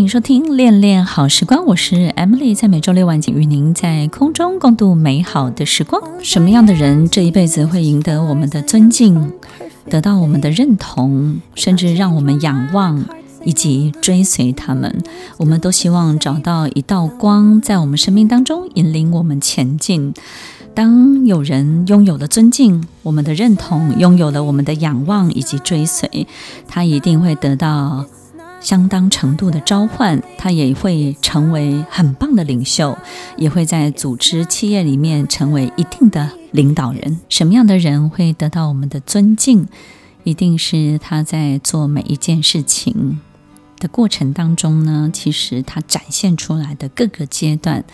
欢迎收听《恋恋好时光》，我是 Emily，在每周六晚间与您在空中共度美好的时光。什么样的人这一辈子会赢得我们的尊敬，得到我们的认同，甚至让我们仰望以及追随他们？我们都希望找到一道光，在我们生命当中引领我们前进。当有人拥有了尊敬，我们的认同，拥有了我们的仰望以及追随，他一定会得到。相当程度的召唤，他也会成为很棒的领袖，也会在组织企业里面成为一定的领导人。什么样的人会得到我们的尊敬？一定是他在做每一件事情的过程当中呢，其实他展现出来的各个阶段。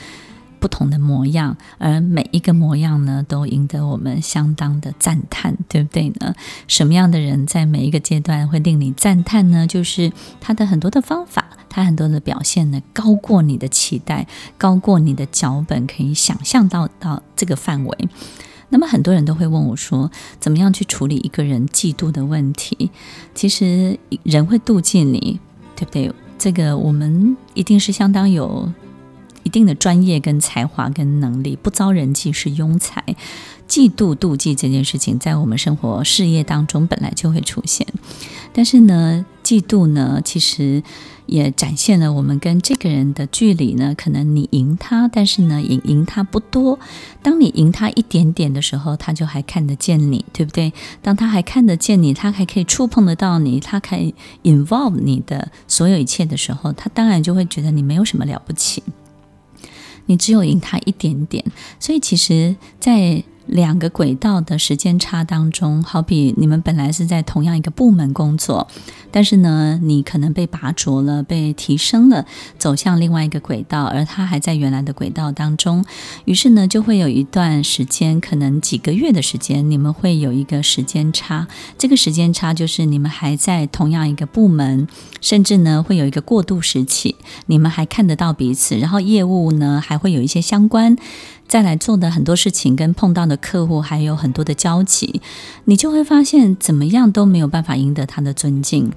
不同的模样，而每一个模样呢，都赢得我们相当的赞叹，对不对呢？什么样的人在每一个阶段会令你赞叹呢？就是他的很多的方法，他很多的表现呢，高过你的期待，高过你的脚本可以想象到到这个范围。那么很多人都会问我说，怎么样去处理一个人嫉妒的问题？其实人会妒忌你，对不对？这个我们一定是相当有。定的专业跟才华跟能力，不遭人忌是庸才。嫉妒、妒忌这件事情，在我们生活事业当中本来就会出现。但是呢，嫉妒呢，其实也展现了我们跟这个人的距离呢。可能你赢他，但是呢，赢赢他不多。当你赢他一点点的时候，他就还看得见你，对不对？当他还看得见你，他还可以触碰得到你，他可以 involve 你的所有一切的时候，他当然就会觉得你没有什么了不起。你只有赢他一点点，所以其实，在两个轨道的时间差当中，好比你们本来是在同样一个部门工作，但是呢，你可能被拔擢了，被提升了，走向另外一个轨道，而他还在原来的轨道当中。于是呢，就会有一段时间，可能几个月的时间，你们会有一个时间差。这个时间差就是你们还在同样一个部门，甚至呢，会有一个过渡时期，你们还看得到彼此，然后业务呢，还会有一些相关。再来做的很多事情，跟碰到的客户还有很多的交集，你就会发现怎么样都没有办法赢得他的尊敬。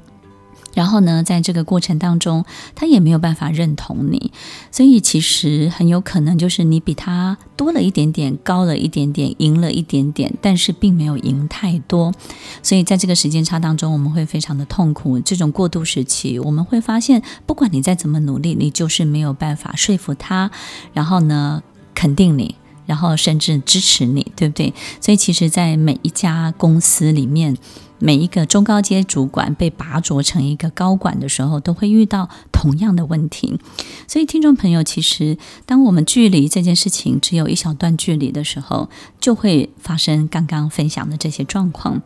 然后呢，在这个过程当中，他也没有办法认同你，所以其实很有可能就是你比他多了一点点，高了一点点，赢了一点点，但是并没有赢太多。所以在这个时间差当中，我们会非常的痛苦。这种过渡时期，我们会发现，不管你再怎么努力，你就是没有办法说服他。然后呢，肯定你，然后甚至支持你，对不对？所以其实，在每一家公司里面，每一个中高阶主管被拔擢成一个高管的时候，都会遇到同样的问题。所以，听众朋友，其实当我们距离这件事情只有一小段距离的时候，就会发生刚刚分享的这些状况。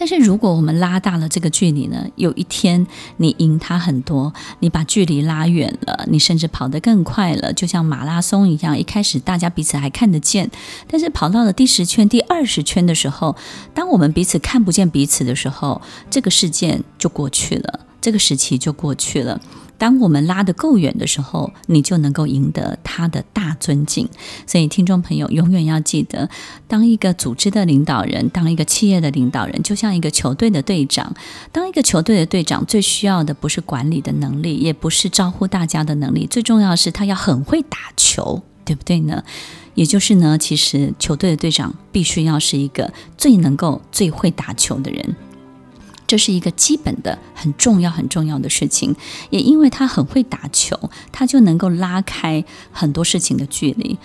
但是如果我们拉大了这个距离呢？有一天你赢他很多，你把距离拉远了，你甚至跑得更快了，就像马拉松一样。一开始大家彼此还看得见，但是跑到了第十圈、第二十圈的时候，当我们彼此看不见彼此的时候，这个事件就过去了，这个时期就过去了。当我们拉得够远的时候，你就能够赢得他的大尊敬。所以，听众朋友永远要记得，当一个组织的领导人，当一个企业的领导人，就像一个球队的队长。当一个球队的队长，最需要的不是管理的能力，也不是招呼大家的能力，最重要的是他要很会打球，对不对呢？也就是呢，其实球队的队长必须要是一个最能够、最会打球的人。这是一个基本的、很重要、很重要的事情，也因为他很会打球，他就能够拉开很多事情的距离，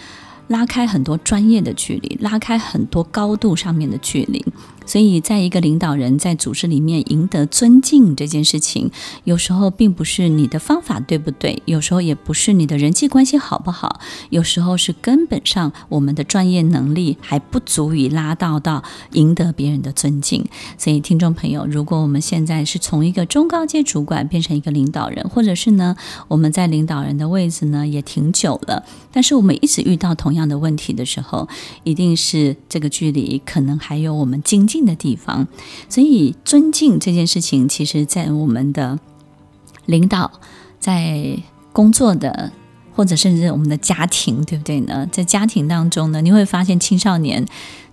拉开很多专业的距离，拉开很多高度上面的距离。所以，在一个领导人在组织里面赢得尊敬这件事情，有时候并不是你的方法对不对，有时候也不是你的人际关系好不好，有时候是根本上我们的专业能力还不足以拉到到赢得别人的尊敬。所以，听众朋友，如果我们现在是从一个中高阶主管变成一个领导人，或者是呢，我们在领导人的位置呢也挺久了，但是我们一直遇到同样的问题的时候，一定是这个距离可能还有我们经济的地方，所以尊敬这件事情，其实，在我们的领导，在工作的，或者甚至我们的家庭，对不对呢？在家庭当中呢，你会发现青少年。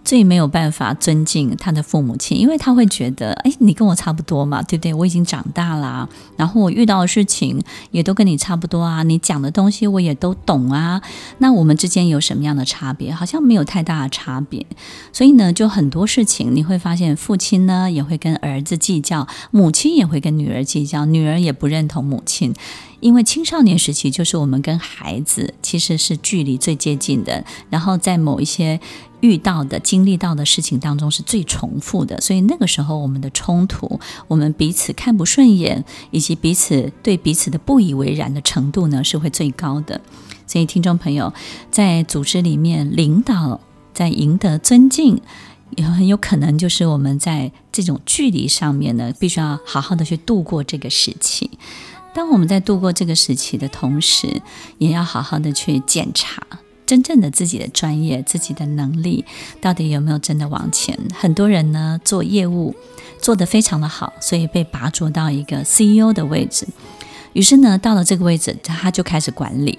最没有办法尊敬他的父母亲，因为他会觉得，哎，你跟我差不多嘛，对不对？我已经长大了，然后我遇到的事情也都跟你差不多啊，你讲的东西我也都懂啊，那我们之间有什么样的差别？好像没有太大的差别。所以呢，就很多事情你会发现，父亲呢也会跟儿子计较，母亲也会跟女儿计较，女儿也不认同母亲。因为青少年时期就是我们跟孩子其实是距离最接近的，然后在某一些遇到的、经历到的事情当中是最重复的，所以那个时候我们的冲突、我们彼此看不顺眼，以及彼此对彼此的不以为然的程度呢，是会最高的。所以听众朋友，在组织里面领导，在赢得尊敬，也很有可能就是我们在这种距离上面呢，必须要好好的去度过这个时期。当我们在度过这个时期的同时，也要好好的去检查真正的自己的专业、自己的能力到底有没有真的往前。很多人呢，做业务做得非常的好，所以被拔擢到一个 CEO 的位置，于是呢，到了这个位置，他就开始管理。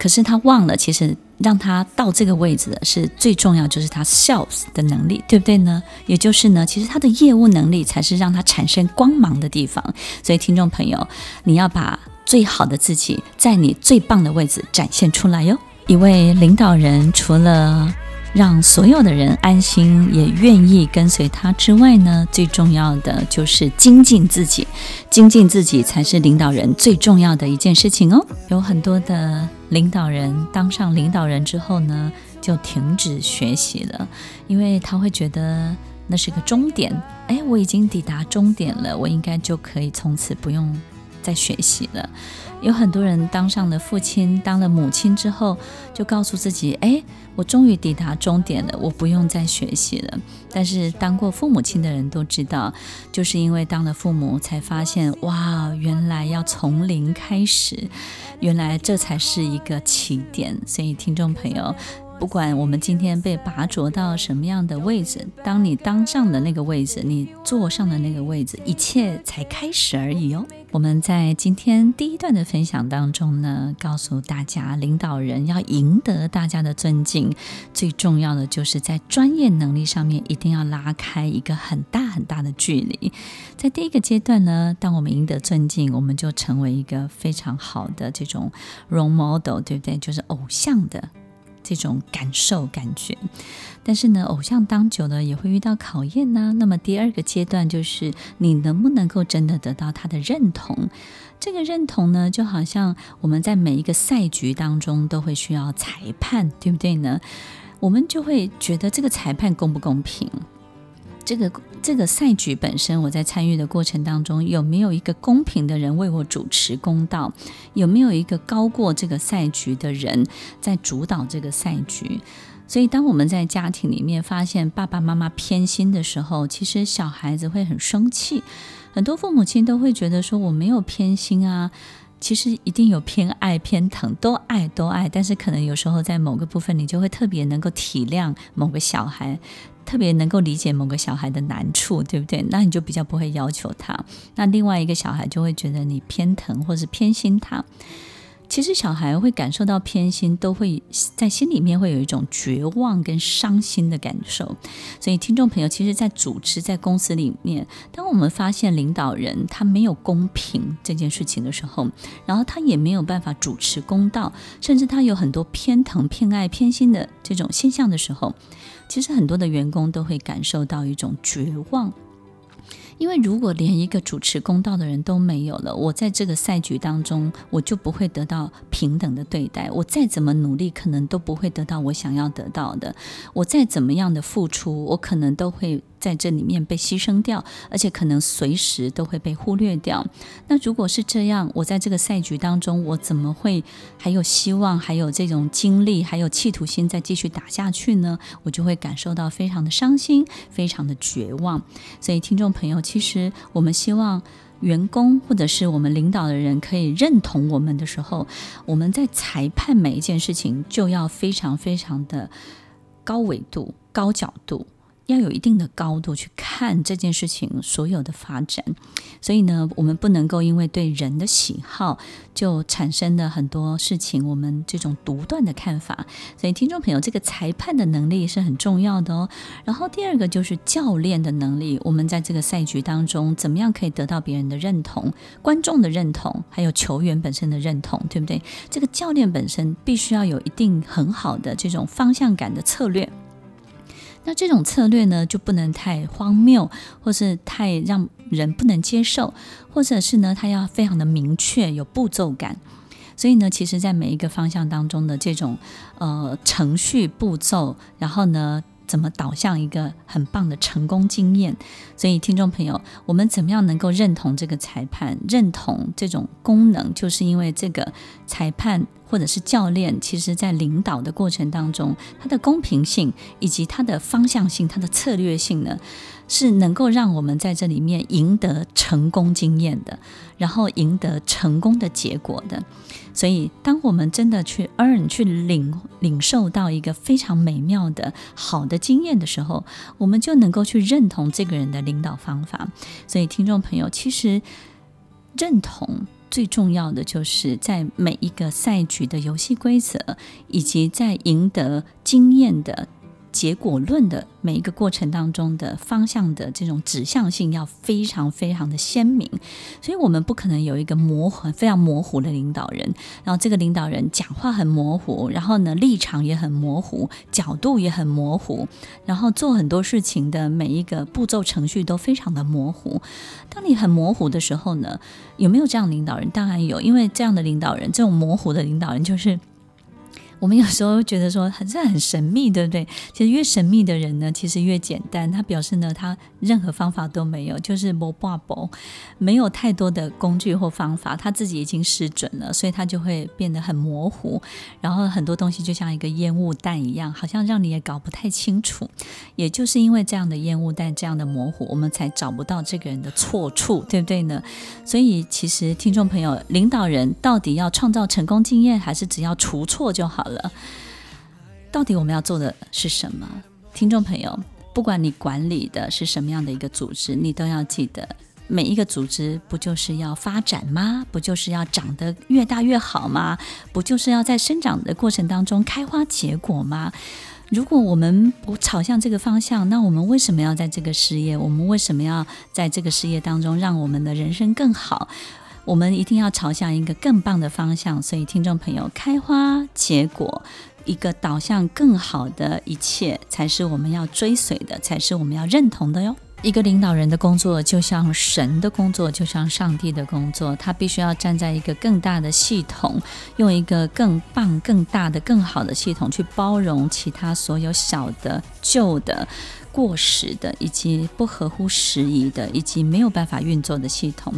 可是他忘了，其实让他到这个位置的是最重要，就是他 sales 的能力，对不对呢？也就是呢，其实他的业务能力才是让他产生光芒的地方。所以，听众朋友，你要把最好的自己在你最棒的位置展现出来哟。一位领导人除了让所有的人安心，也愿意跟随他之外呢，最重要的就是精进自己，精进自己才是领导人最重要的一件事情哦。有很多的领导人当上领导人之后呢，就停止学习了，因为他会觉得那是个终点，哎，我已经抵达终点了，我应该就可以从此不用再学习了。有很多人当上了父亲，当了母亲之后，就告诉自己：“哎，我终于抵达终点了，我不用再学习了。”但是当过父母亲的人都知道，就是因为当了父母，才发现哇，原来要从零开始，原来这才是一个起点。所以，听众朋友。不管我们今天被拔擢到什么样的位置，当你当上的那个位置，你坐上的那个位置，一切才开始而已哦。我们在今天第一段的分享当中呢，告诉大家，领导人要赢得大家的尊敬，最重要的就是在专业能力上面一定要拉开一个很大很大的距离。在第一个阶段呢，当我们赢得尊敬，我们就成为一个非常好的这种 role model，对不对？就是偶像的。这种感受感觉，但是呢，偶像当久了也会遇到考验呢。那么第二个阶段就是你能不能够真的得到他的认同？这个认同呢，就好像我们在每一个赛局当中都会需要裁判，对不对呢？我们就会觉得这个裁判公不公平？这个这个赛局本身，我在参与的过程当中，有没有一个公平的人为我主持公道？有没有一个高过这个赛局的人在主导这个赛局？所以，当我们在家庭里面发现爸爸妈妈偏心的时候，其实小孩子会很生气。很多父母亲都会觉得说：“我没有偏心啊。”其实一定有偏爱偏疼，都爱都爱，但是可能有时候在某个部分，你就会特别能够体谅某个小孩，特别能够理解某个小孩的难处，对不对？那你就比较不会要求他。那另外一个小孩就会觉得你偏疼或是偏心他。其实小孩会感受到偏心，都会在心里面会有一种绝望跟伤心的感受。所以，听众朋友，其实，在组织、在公司里面，当我们发现领导人他没有公平这件事情的时候，然后他也没有办法主持公道，甚至他有很多偏疼、偏爱、偏心的这种现象的时候，其实很多的员工都会感受到一种绝望。因为如果连一个主持公道的人都没有了，我在这个赛局当中，我就不会得到平等的对待。我再怎么努力，可能都不会得到我想要得到的。我再怎么样的付出，我可能都会在这里面被牺牲掉，而且可能随时都会被忽略掉。那如果是这样，我在这个赛局当中，我怎么会还有希望，还有这种精力，还有企图心再继续打下去呢？我就会感受到非常的伤心，非常的绝望。所以，听众朋友，其实我们希望。员工或者是我们领导的人可以认同我们的时候，我们在裁判每一件事情就要非常非常的高维度、高角度。要有一定的高度去看这件事情所有的发展，所以呢，我们不能够因为对人的喜好就产生的很多事情，我们这种独断的看法。所以，听众朋友，这个裁判的能力是很重要的哦。然后，第二个就是教练的能力。我们在这个赛局当中，怎么样可以得到别人的认同、观众的认同，还有球员本身的认同，对不对？这个教练本身必须要有一定很好的这种方向感的策略。那这种策略呢，就不能太荒谬，或是太让人不能接受，或者是呢，它要非常的明确，有步骤感。所以呢，其实，在每一个方向当中的这种呃程序步骤，然后呢，怎么导向一个很棒的成功经验？所以，听众朋友，我们怎么样能够认同这个裁判，认同这种功能？就是因为这个裁判或者是教练，其实在领导的过程当中，他的公平性以及他的方向性、他的策略性呢，是能够让我们在这里面赢得成功经验的，然后赢得成功的结果的。所以，当我们真的去 earn 去领领受到一个非常美妙的好的经验的时候，我们就能够去认同这个人的领导方法。所以，听众朋友，其实认同最重要的就是在每一个赛局的游戏规则，以及在赢得经验的。结果论的每一个过程当中的方向的这种指向性要非常非常的鲜明，所以我们不可能有一个模糊、非常模糊的领导人，然后这个领导人讲话很模糊，然后呢立场也很模糊，角度也很模糊，然后做很多事情的每一个步骤程序都非常的模糊。当你很模糊的时候呢，有没有这样领导人？当然有，因为这样的领导人，这种模糊的领导人就是。我们有时候觉得说很这很神秘，对不对？其实越神秘的人呢，其实越简单。他表示呢，他任何方法都没有，就是摸把不，没有太多的工具或方法，他自己已经失准了，所以他就会变得很模糊。然后很多东西就像一个烟雾弹一样，好像让你也搞不太清楚。也就是因为这样的烟雾弹，这样的模糊，我们才找不到这个人的错处，对不对呢？所以其实听众朋友，领导人到底要创造成功经验，还是只要除错就好了？到底我们要做的是什么？听众朋友，不管你管理的是什么样的一个组织，你都要记得，每一个组织不就是要发展吗？不就是要长得越大越好吗？不就是要在生长的过程当中开花结果吗？如果我们不朝向这个方向，那我们为什么要在这个事业？我们为什么要在这个事业当中让我们的人生更好？我们一定要朝向一个更棒的方向，所以听众朋友，开花结果，一个导向更好的一切，才是我们要追随的，才是我们要认同的哟。一个领导人的工作，就像神的工作，就像上帝的工作，他必须要站在一个更大的系统，用一个更棒、更大的、更好的系统去包容其他所有小的、旧的。过时的，以及不合乎时宜的，以及没有办法运作的系统，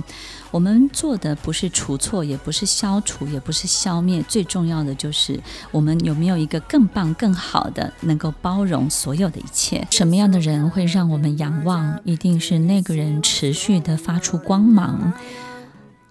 我们做的不是除错，也不是消除，也不是消灭，最重要的就是我们有没有一个更棒、更好的，能够包容所有的一切。什么样的人会让我们仰望？一定是那个人持续的发出光芒，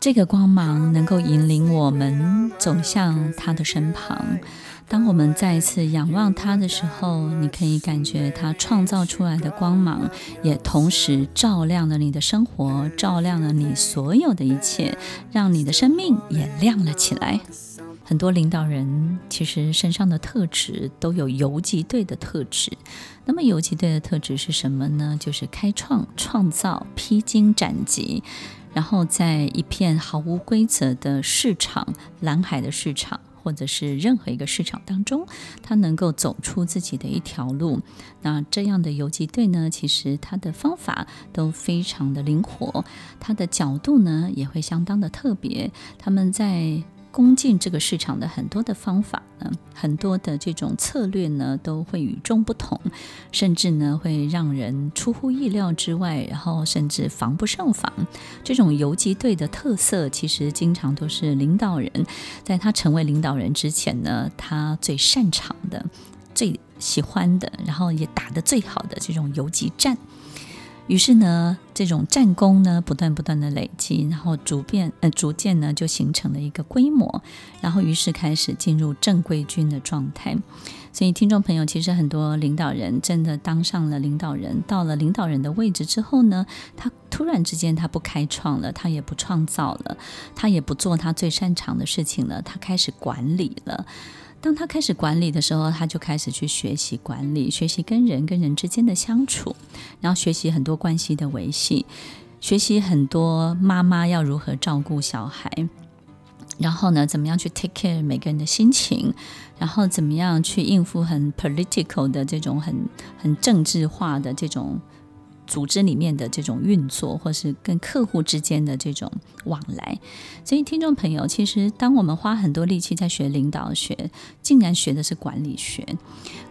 这个光芒能够引领我们走向他的身旁。当我们再次仰望他的时候，你可以感觉他创造出来的光芒，也同时照亮了你的生活，照亮了你所有的一切，让你的生命也亮了起来。很多领导人其实身上的特质都有游击队的特质。那么游击队的特质是什么呢？就是开创、创造、披荆斩棘，然后在一片毫无规则的市场、蓝海的市场。或者是任何一个市场当中，他能够走出自己的一条路。那这样的游击队呢，其实他的方法都非常的灵活，他的角度呢也会相当的特别。他们在攻进这个市场的很多的方法呢，很多的这种策略呢，都会与众不同，甚至呢会让人出乎意料之外，然后甚至防不胜防。这种游击队的特色，其实经常都是领导人在他成为领导人之前呢，他最擅长的、最喜欢的，然后也打得最好的这种游击战。于是呢，这种战功呢，不断不断的累积，然后逐渐呃逐渐呢，就形成了一个规模，然后于是开始进入正规军的状态。所以，听众朋友，其实很多领导人真的当上了领导人，到了领导人的位置之后呢，他突然之间他不开创了，他也不创造了，他也不做他最擅长的事情了，他开始管理了。当他开始管理的时候，他就开始去学习管理，学习跟人跟人之间的相处，然后学习很多关系的维系，学习很多妈妈要如何照顾小孩，然后呢，怎么样去 take care 每个人的心情，然后怎么样去应付很 political 的这种很很政治化的这种。组织里面的这种运作，或是跟客户之间的这种往来，所以听众朋友，其实当我们花很多力气在学领导学，竟然学的是管理学。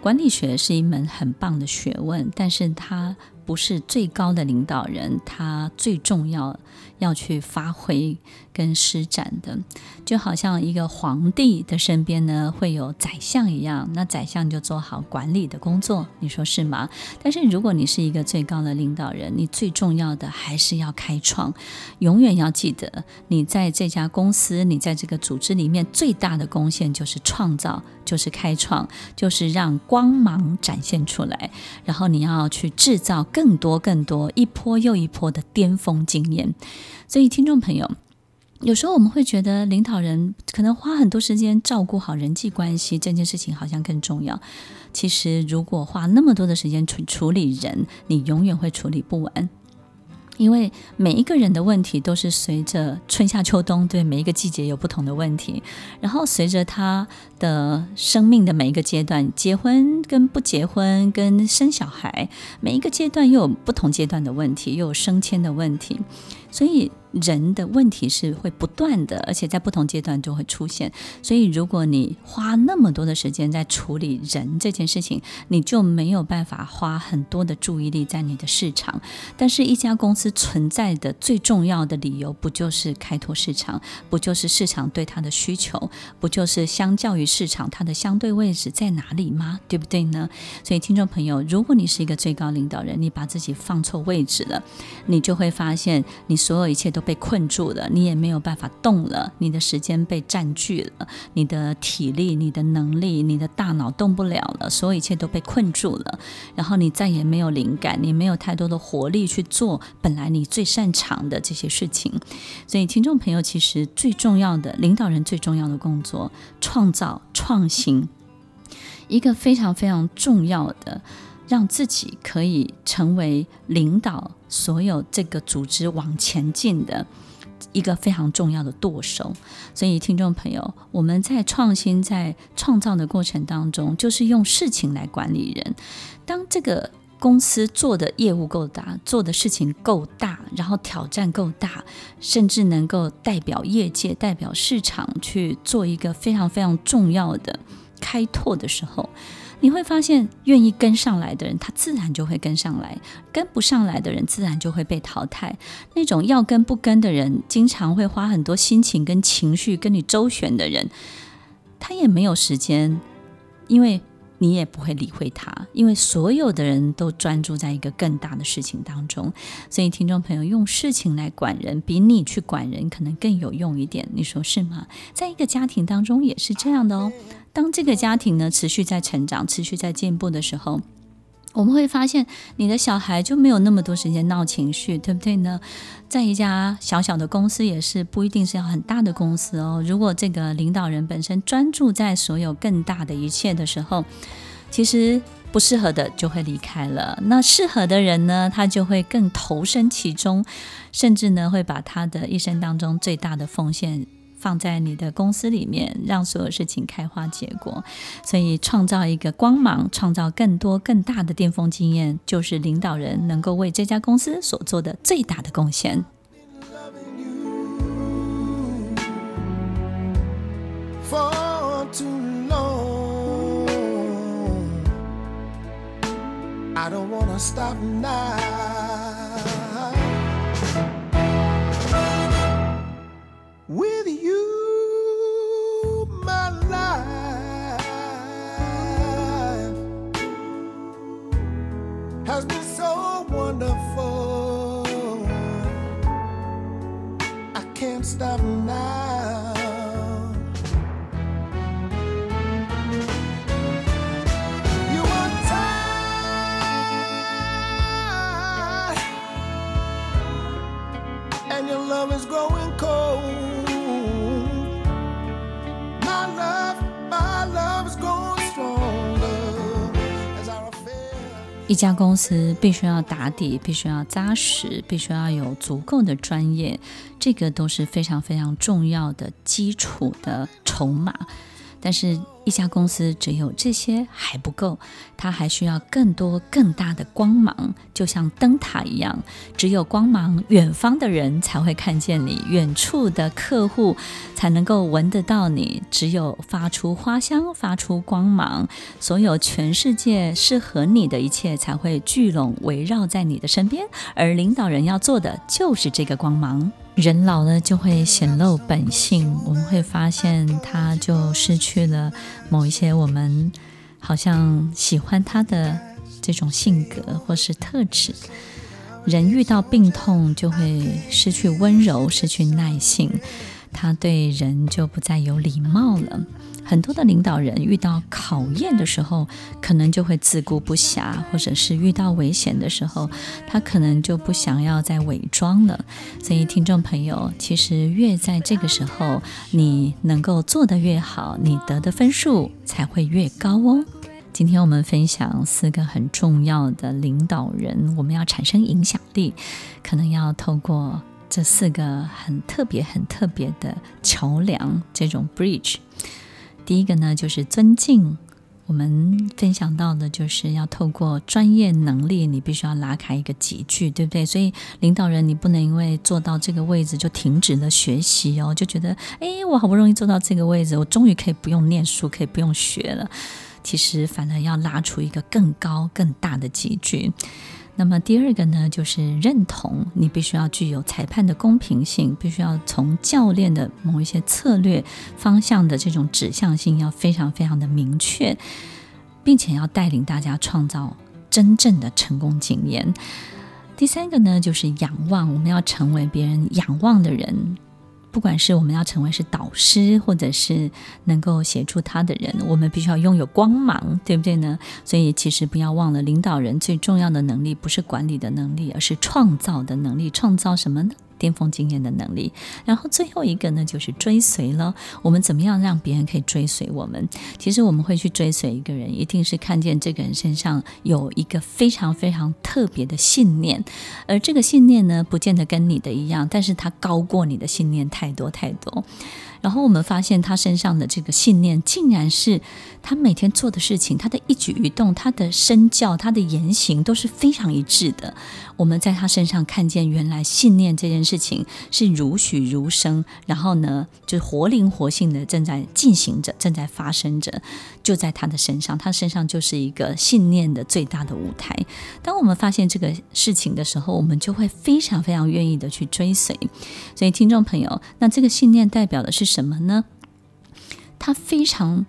管理学是一门很棒的学问，但是它不是最高的领导人，他最重要要去发挥跟施展的，就好像一个皇帝的身边呢会有宰相一样，那宰相就做好管理的工作，你说是吗？但是如果你是一个最高的领导人，你最重要的还是要开创，永远要记得，你在这家公司，你在这个组织里面最大的贡献就是创造，就是开创，就是让光芒展现出来，然后你要去制造更。多更多，一波又一波的巅峰经验。所以，听众朋友，有时候我们会觉得领导人可能花很多时间照顾好人际关系，这件事情好像更重要。其实，如果花那么多的时间去处理人，你永远会处理不完。因为每一个人的问题都是随着春夏秋冬，对每一个季节有不同的问题，然后随着他的生命的每一个阶段，结婚跟不结婚跟生小孩，每一个阶段又有不同阶段的问题，又有升迁的问题，所以。人的问题是会不断的，而且在不同阶段就会出现。所以，如果你花那么多的时间在处理人这件事情，你就没有办法花很多的注意力在你的市场。但是，一家公司存在的最重要的理由，不就是开拓市场？不就是市场对它的需求？不就是相较于市场它的相对位置在哪里吗？对不对呢？所以，听众朋友，如果你是一个最高领导人，你把自己放错位置了，你就会发现你所有一切都。被困住了，你也没有办法动了，你的时间被占据了，你的体力、你的能力、你的大脑动不了了，所有一切都被困住了，然后你再也没有灵感，你没有太多的活力去做本来你最擅长的这些事情。所以，听众朋友，其实最重要的领导人最重要的工作，创造创新，一个非常非常重要的。让自己可以成为领导所有这个组织往前进的一个非常重要的舵手。所以，听众朋友，我们在创新、在创造的过程当中，就是用事情来管理人。当这个公司做的业务够大，做的事情够大，然后挑战够大，甚至能够代表业界、代表市场去做一个非常非常重要的开拓的时候。你会发现，愿意跟上来的人，他自然就会跟上来；跟不上来的人，自然就会被淘汰。那种要跟不跟的人，经常会花很多心情跟情绪跟你周旋的人，他也没有时间，因为你也不会理会他，因为所有的人都专注在一个更大的事情当中。所以，听众朋友，用事情来管人，比你去管人可能更有用一点。你说是吗？在一个家庭当中也是这样的哦。当这个家庭呢，持续在成长、持续在进步的时候，我们会发现你的小孩就没有那么多时间闹情绪，对不对呢？在一家小小的公司也是，不一定是要很大的公司哦。如果这个领导人本身专注在所有更大的一切的时候，其实不适合的就会离开了。那适合的人呢，他就会更投身其中，甚至呢，会把他的一生当中最大的奉献。放在你的公司里面，让所有事情开花结果，所以创造一个光芒，创造更多更大的巅峰经验，就是领导人能够为这家公司所做的最大的贡献。I don't wanna stop now. With you, my life has been so wonderful. I can't stop now. You are tired, and your love is growing cold. 一家公司必须要打底，必须要扎实，必须要有足够的专业，这个都是非常非常重要的基础的筹码。但是，一家公司只有这些还不够，它还需要更多更大的光芒，就像灯塔一样。只有光芒，远方的人才会看见你，远处的客户才能够闻得到你。只有发出花香，发出光芒，所有全世界适合你的一切才会聚拢围绕在你的身边。而领导人要做的就是这个光芒。人老了就会显露本性，我们会发现他就失去了某一些我们好像喜欢他的这种性格或是特质。人遇到病痛就会失去温柔，失去耐性，他对人就不再有礼貌了。很多的领导人遇到考验的时候，可能就会自顾不暇，或者是遇到危险的时候，他可能就不想要再伪装了。所以，听众朋友，其实越在这个时候，你能够做得越好，你得的分数才会越高哦。今天我们分享四个很重要的领导人，我们要产生影响力，可能要透过这四个很特别、很特别的桥梁，这种 bridge。第一个呢，就是尊敬。我们分享到的就是要透过专业能力，你必须要拉开一个级距，对不对？所以领导人，你不能因为坐到这个位置就停止了学习哦，就觉得，哎，我好不容易坐到这个位置，我终于可以不用念书，可以不用学了。其实，反而要拉出一个更高、更大的集聚。那么第二个呢，就是认同，你必须要具有裁判的公平性，必须要从教练的某一些策略方向的这种指向性要非常非常的明确，并且要带领大家创造真正的成功经验。第三个呢，就是仰望，我们要成为别人仰望的人。不管是我们要成为是导师，或者是能够协助他的人，我们必须要拥有光芒，对不对呢？所以其实不要忘了，领导人最重要的能力不是管理的能力，而是创造的能力。创造什么呢？巅峰经验的能力，然后最后一个呢，就是追随了。我们怎么样让别人可以追随我们？其实我们会去追随一个人，一定是看见这个人身上有一个非常非常特别的信念，而这个信念呢，不见得跟你的一样，但是它高过你的信念太多太多。然后我们发现他身上的这个信念，竟然是他每天做的事情，他的一举一动，他的身教，他的言行都是非常一致的。我们在他身上看见，原来信念这件事情是如许如生，然后呢，就活灵活现的正在进行着，正在发生着，就在他的身上，他身上就是一个信念的最大的舞台。当我们发现这个事情的时候，我们就会非常非常愿意的去追随。所以，听众朋友，那这个信念代表的是什么呢？它非常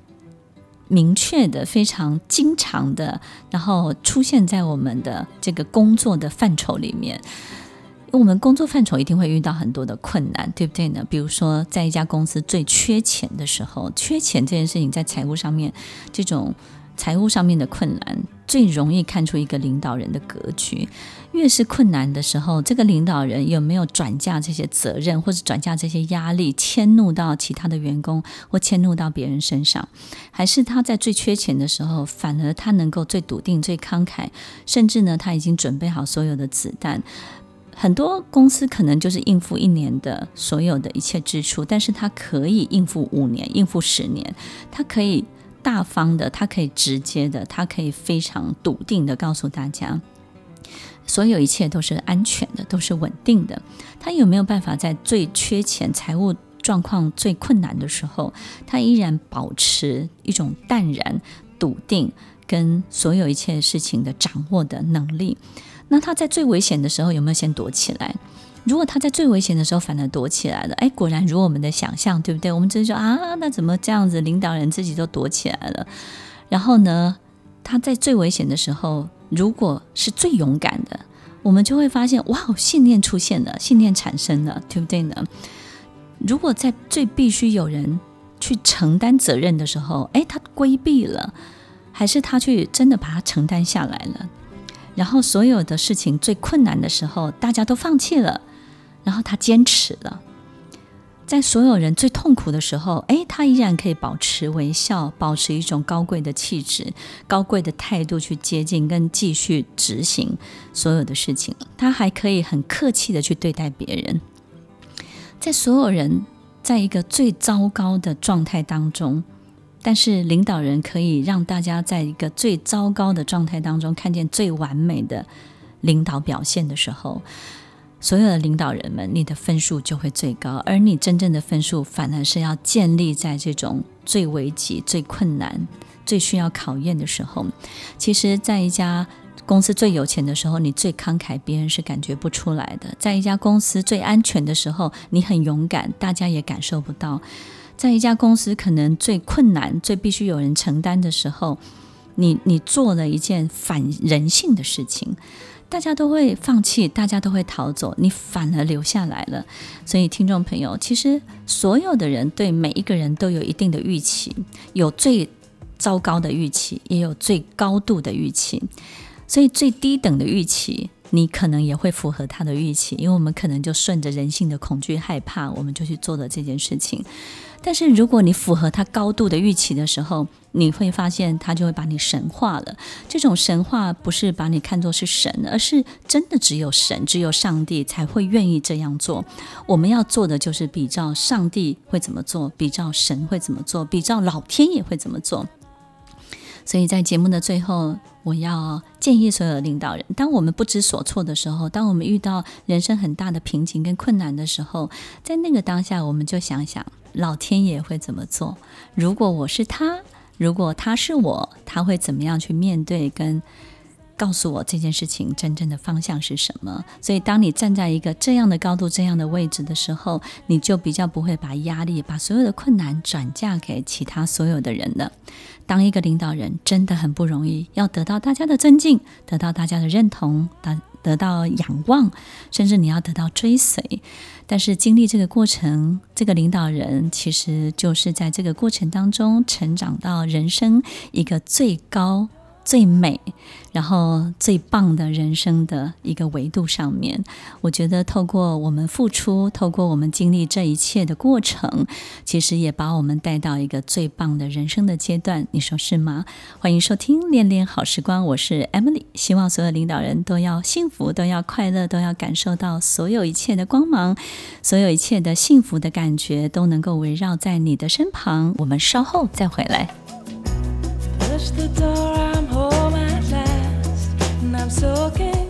明确的、非常经常的，然后出现在我们的这个工作的范畴里面。我们工作范畴一定会遇到很多的困难，对不对呢？比如说，在一家公司最缺钱的时候，缺钱这件事情在财务上面，这种财务上面的困难，最容易看出一个领导人的格局。越是困难的时候，这个领导人有没有转嫁这些责任，或者转嫁这些压力，迁怒到其他的员工，或迁怒到别人身上？还是他在最缺钱的时候，反而他能够最笃定、最慷慨，甚至呢，他已经准备好所有的子弹。很多公司可能就是应付一年的所有的一切支出，但是他可以应付五年、应付十年，他可以大方的，他可以直接的，他可以非常笃定的告诉大家。所有一切都是安全的，都是稳定的。他有没有办法在最缺钱、财务状况最困难的时候，他依然保持一种淡然、笃定跟所有一切事情的掌握的能力。那他在最危险的时候有没有先躲起来？如果他在最危险的时候反而躲起来了，哎，果然如我们的想象，对不对？我们只是说啊，那怎么这样子？领导人自己都躲起来了，然后呢，他在最危险的时候，如果是最勇敢的。我们就会发现，哇，信念出现了，信念产生了，对不对呢？如果在最必须有人去承担责任的时候，哎，他规避了，还是他去真的把它承担下来了？然后所有的事情最困难的时候，大家都放弃了，然后他坚持了。在所有人最痛苦的时候，诶，他依然可以保持微笑，保持一种高贵的气质、高贵的态度去接近跟继续执行所有的事情。他还可以很客气的去对待别人。在所有人在一个最糟糕的状态当中，但是领导人可以让大家在一个最糟糕的状态当中看见最完美的领导表现的时候。所有的领导人们，你的分数就会最高，而你真正的分数反而是要建立在这种最危急、最困难、最需要考验的时候。其实，在一家公司最有钱的时候，你最慷慨，别人是感觉不出来的；在一家公司最安全的时候，你很勇敢，大家也感受不到；在一家公司可能最困难、最必须有人承担的时候，你你做了一件反人性的事情。大家都会放弃，大家都会逃走，你反而留下来了。所以，听众朋友，其实所有的人对每一个人都有一定的预期，有最糟糕的预期，也有最高度的预期。所以，最低等的预期，你可能也会符合他的预期，因为我们可能就顺着人性的恐惧、害怕，我们就去做了这件事情。但是，如果你符合他高度的预期的时候，你会发现他就会把你神化了。这种神化不是把你看作是神，而是真的只有神、只有上帝才会愿意这样做。我们要做的就是比照上帝会怎么做，比照神会怎么做，比照老天爷会怎么做。所以在节目的最后，我要建议所有的领导人：当我们不知所措的时候，当我们遇到人生很大的瓶颈跟困难的时候，在那个当下，我们就想想。老天爷会怎么做？如果我是他，如果他是我，他会怎么样去面对跟告诉我这件事情真正的方向是什么？所以，当你站在一个这样的高度、这样的位置的时候，你就比较不会把压力、把所有的困难转嫁给其他所有的人了。当一个领导人真的很不容易，要得到大家的尊敬，得到大家的认同，得得到仰望，甚至你要得到追随。但是经历这个过程，这个领导人其实就是在这个过程当中成长到人生一个最高。最美，然后最棒的人生的一个维度上面，我觉得透过我们付出，透过我们经历这一切的过程，其实也把我们带到一个最棒的人生的阶段。你说是吗？欢迎收听《恋恋好时光》，我是 Emily，希望所有领导人都要幸福，都要快乐，都要感受到所有一切的光芒，所有一切的幸福的感觉都能够围绕在你的身旁。我们稍后再回来。The door, I'm soaking